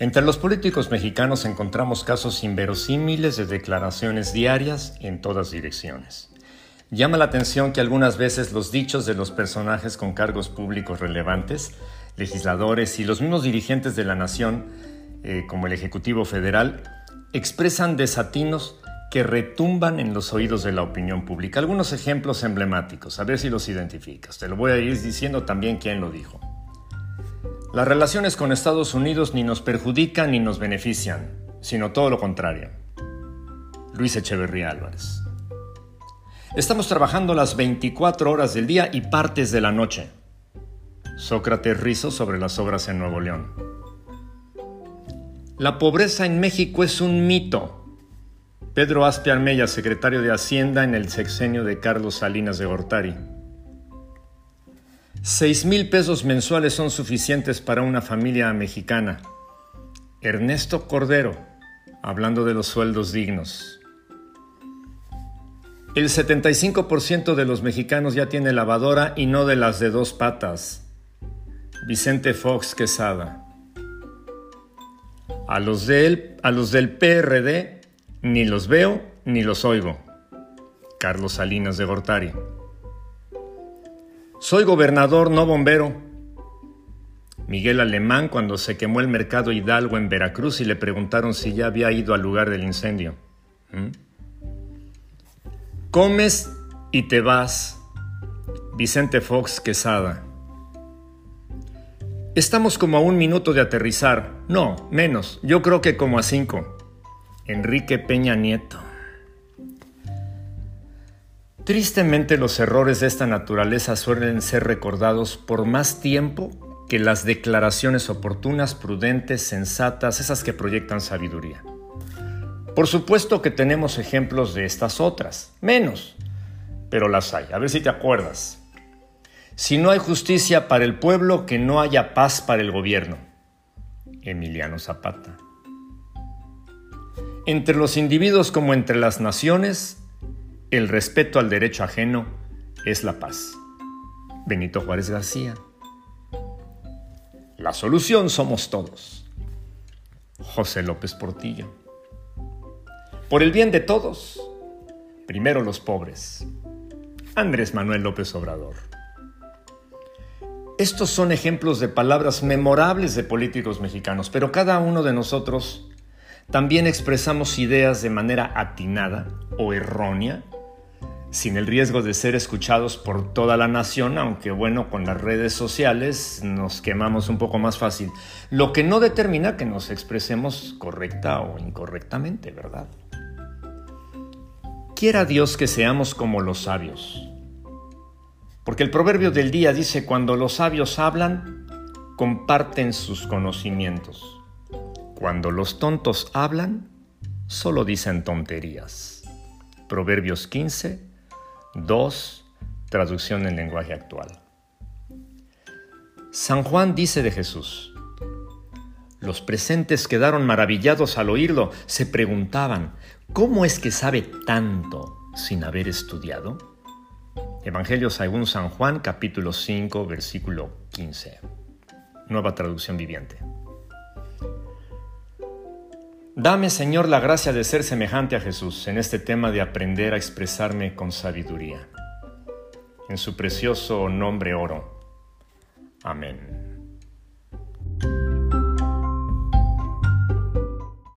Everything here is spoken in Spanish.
Entre los políticos mexicanos encontramos casos inverosímiles de declaraciones diarias en todas direcciones. Llama la atención que algunas veces los dichos de los personajes con cargos públicos relevantes, legisladores y los mismos dirigentes de la nación, eh, como el Ejecutivo Federal, expresan desatinos que retumban en los oídos de la opinión pública. Algunos ejemplos emblemáticos, a ver si los identificas. Te lo voy a ir diciendo también quién lo dijo. Las relaciones con Estados Unidos ni nos perjudican ni nos benefician, sino todo lo contrario. Luis Echeverría Álvarez. Estamos trabajando las 24 horas del día y partes de la noche. Sócrates Rizo sobre las obras en Nuevo León. La pobreza en México es un mito. Pedro Aspe Armella, secretario de Hacienda en el sexenio de Carlos Salinas de Gortari. Seis mil pesos mensuales son suficientes para una familia mexicana. Ernesto Cordero, hablando de los sueldos dignos. El 75% de los mexicanos ya tiene lavadora y no de las de dos patas. Vicente Fox Quesada. A los, de a los del PRD ni los veo ni los oigo. Carlos Salinas de Gortari. Soy gobernador, no bombero. Miguel Alemán cuando se quemó el mercado Hidalgo en Veracruz y le preguntaron si ya había ido al lugar del incendio. ¿Mm? Comes y te vas. Vicente Fox Quesada. Estamos como a un minuto de aterrizar. No, menos. Yo creo que como a cinco. Enrique Peña Nieto. Tristemente los errores de esta naturaleza suelen ser recordados por más tiempo que las declaraciones oportunas, prudentes, sensatas, esas que proyectan sabiduría. Por supuesto que tenemos ejemplos de estas otras, menos, pero las hay. A ver si te acuerdas. Si no hay justicia para el pueblo, que no haya paz para el gobierno. Emiliano Zapata. Entre los individuos como entre las naciones, el respeto al derecho ajeno es la paz. Benito Juárez García. La solución somos todos. José López Portillo. Por el bien de todos, primero los pobres. Andrés Manuel López Obrador. Estos son ejemplos de palabras memorables de políticos mexicanos, pero cada uno de nosotros también expresamos ideas de manera atinada o errónea sin el riesgo de ser escuchados por toda la nación, aunque bueno, con las redes sociales nos quemamos un poco más fácil, lo que no determina que nos expresemos correcta o incorrectamente, ¿verdad? Quiera Dios que seamos como los sabios, porque el proverbio del día dice, cuando los sabios hablan, comparten sus conocimientos. Cuando los tontos hablan, solo dicen tonterías. Proverbios 15, 2. Traducción en lenguaje actual. San Juan dice de Jesús, los presentes quedaron maravillados al oírlo, se preguntaban, ¿cómo es que sabe tanto sin haber estudiado? Evangelio según San Juan capítulo 5 versículo 15. Nueva traducción viviente. Dame, Señor, la gracia de ser semejante a Jesús en este tema de aprender a expresarme con sabiduría. En su precioso nombre oro. Amén.